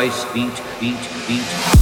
nós, 20, 20, 20.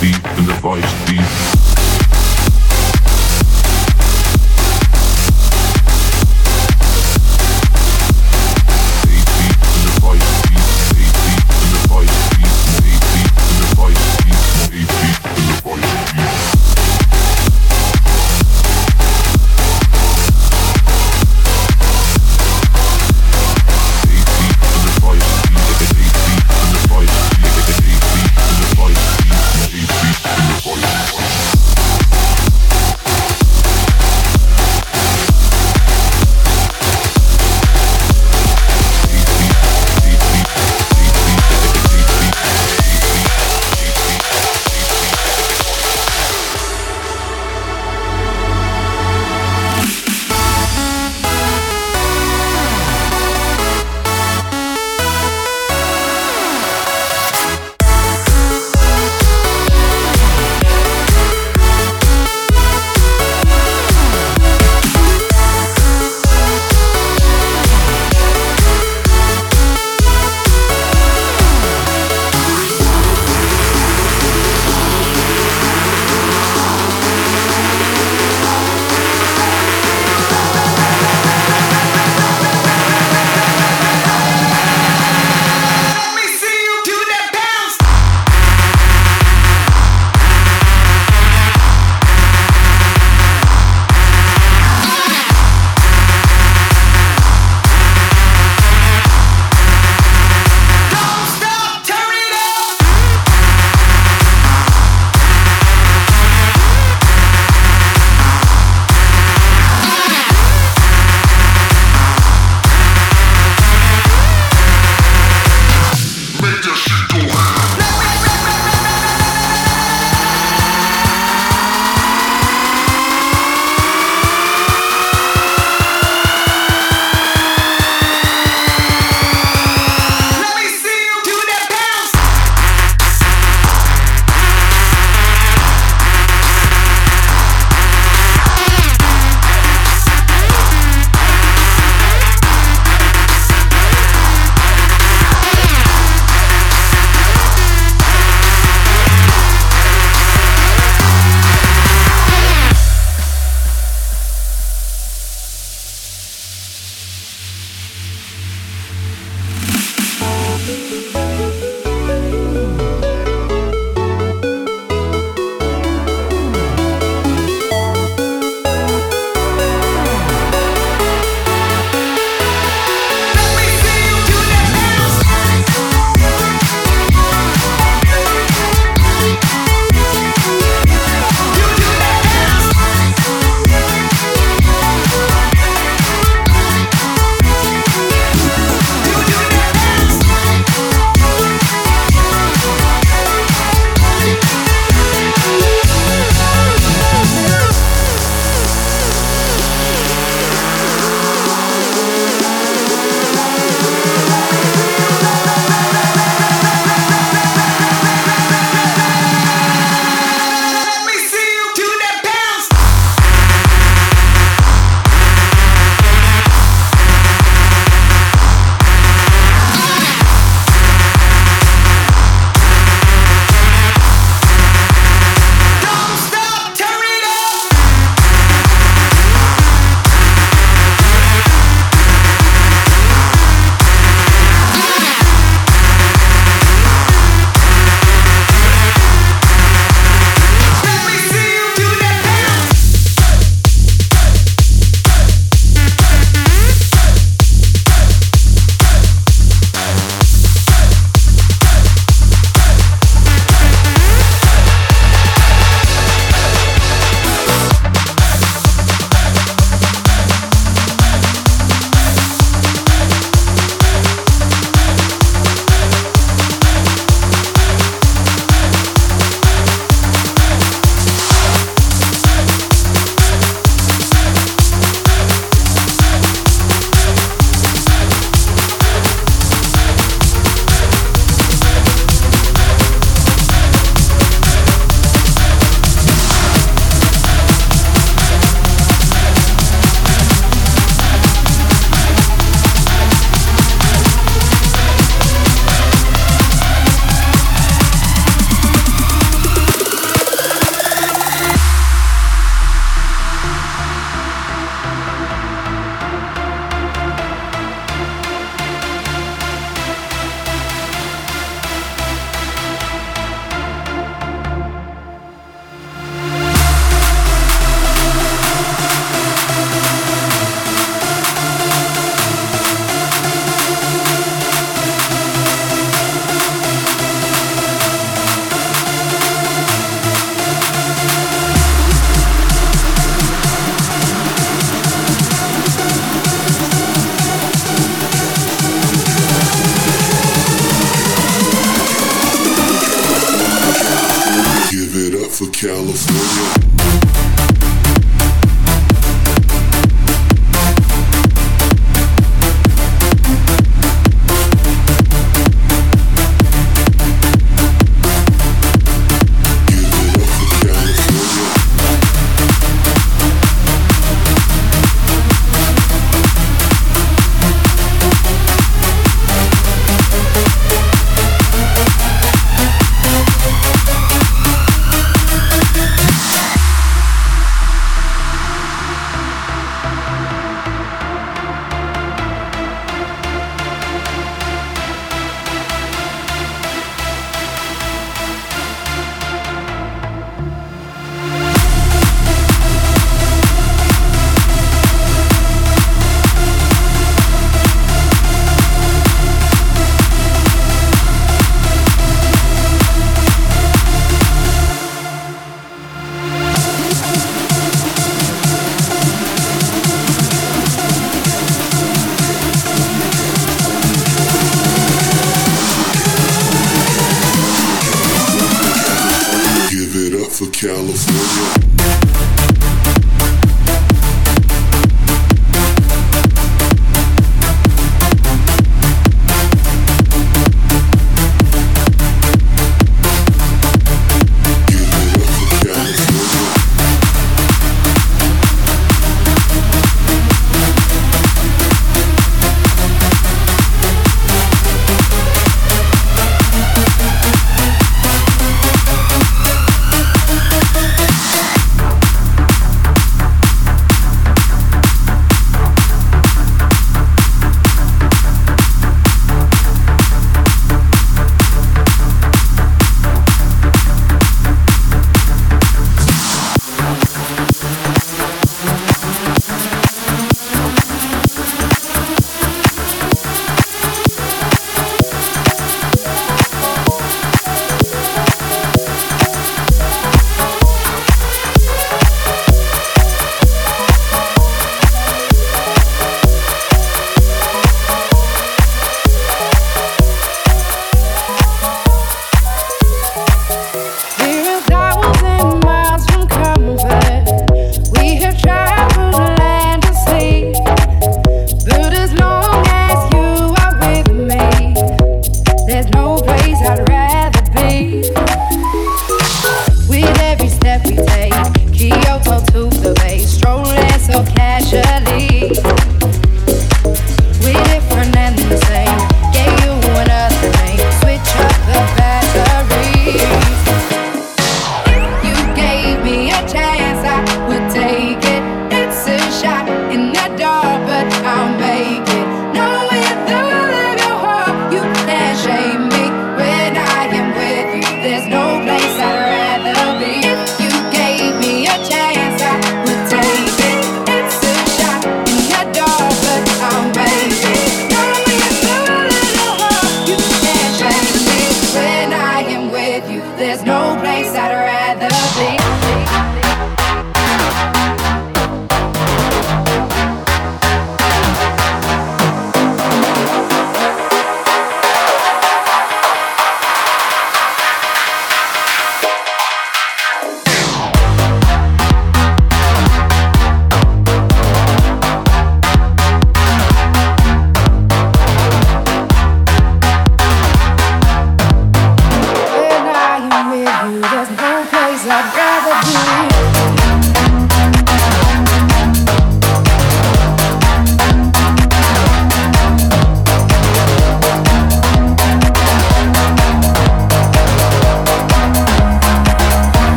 deep and the voice deep.